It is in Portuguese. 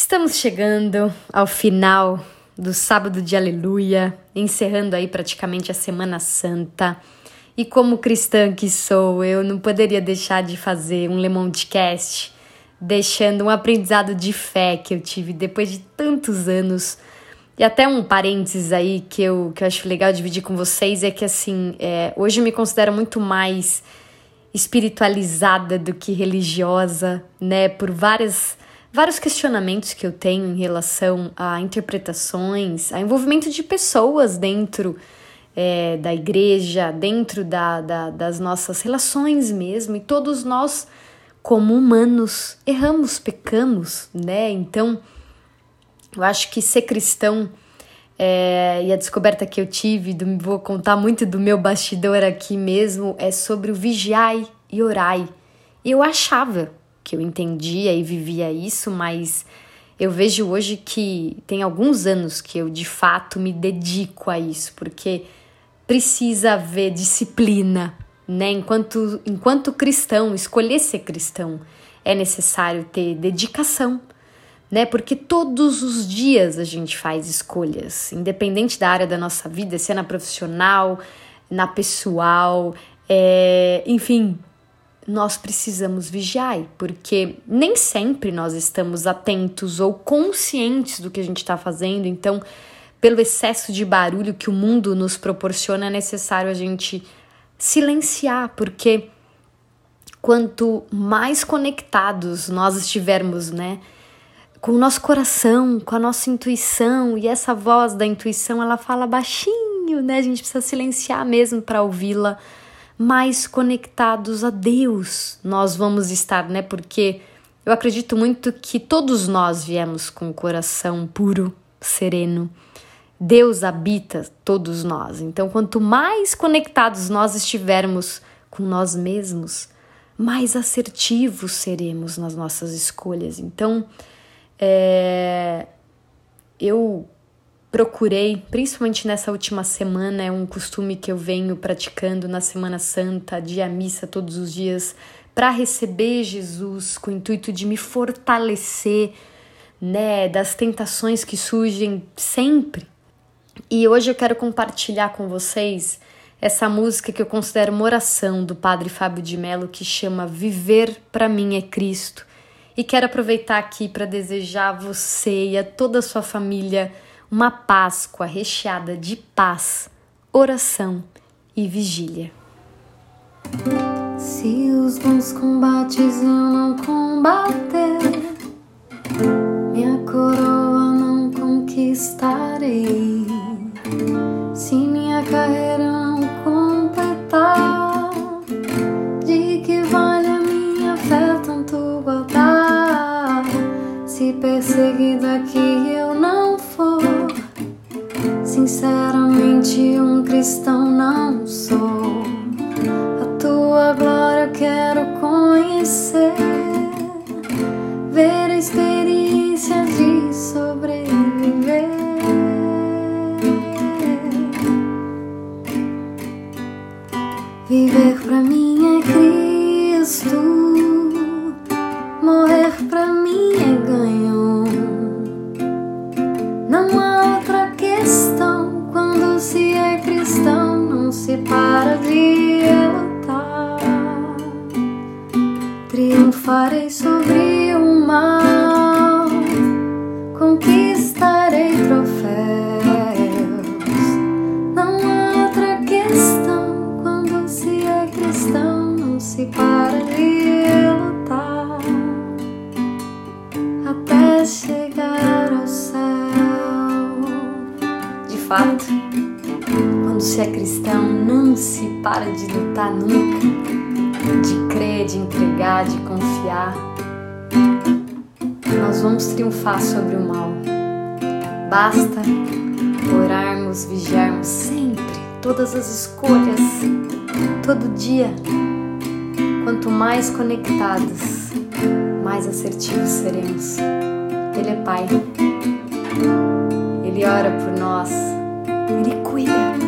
Estamos chegando ao final do sábado de Aleluia, encerrando aí praticamente a Semana Santa. E como cristã que sou, eu não poderia deixar de fazer um Lemontcast, deixando um aprendizado de fé que eu tive depois de tantos anos. E até um parênteses aí que eu, que eu acho legal dividir com vocês é que assim, é, hoje eu me considero muito mais espiritualizada do que religiosa, né? Por várias vários questionamentos que eu tenho em relação a interpretações, a envolvimento de pessoas dentro é, da igreja, dentro da, da, das nossas relações mesmo, e todos nós, como humanos, erramos, pecamos, né? Então, eu acho que ser cristão é, e a descoberta que eu tive, do, vou contar muito do meu bastidor aqui mesmo, é sobre o vigiai e orai. Eu achava que eu entendia e vivia isso, mas eu vejo hoje que tem alguns anos que eu de fato me dedico a isso, porque precisa haver disciplina, né? Enquanto, enquanto cristão, escolher ser cristão, é necessário ter dedicação, né? Porque todos os dias a gente faz escolhas, independente da área da nossa vida, se é na profissional, na pessoal, é, enfim, nós precisamos vigiar, porque nem sempre nós estamos atentos ou conscientes do que a gente está fazendo, então, pelo excesso de barulho que o mundo nos proporciona, é necessário a gente silenciar, porque quanto mais conectados nós estivermos, né, com o nosso coração, com a nossa intuição, e essa voz da intuição, ela fala baixinho, né? A gente precisa silenciar mesmo para ouvi-la mais conectados a Deus nós vamos estar, né? Porque eu acredito muito que todos nós viemos com o coração puro, sereno. Deus habita todos nós. Então, quanto mais conectados nós estivermos com nós mesmos, mais assertivos seremos nas nossas escolhas. Então, é, eu procurei, principalmente nessa última semana, é um costume que eu venho praticando na Semana Santa, dia missa todos os dias, para receber Jesus com o intuito de me fortalecer, né, das tentações que surgem sempre. E hoje eu quero compartilhar com vocês essa música que eu considero uma oração do Padre Fábio de Mello que chama Viver para mim é Cristo. E quero aproveitar aqui para desejar a você e a toda a sua família uma Páscoa recheada de paz, oração e vigília. Se os bons combates eu não combater, minha coroa não conquistarei. Se minha carreira não completar, de que vale a minha fé tanto guardar? Se perseguido aqui eu não Sinceramente, um cristão não sou. A tua glória quero conhecer, ver a experiência de sobreviver. Viver pra mim é Cristo, morrer pra mim não se para cristão, não se para de lutar nunca, de crer, de entregar, de confiar. Nós vamos triunfar sobre o mal. Basta orarmos, vigiarmos sempre, todas as escolhas, todo dia. Quanto mais conectados, mais assertivos seremos. Ele é Pai. Ele ora por nós ele cuida.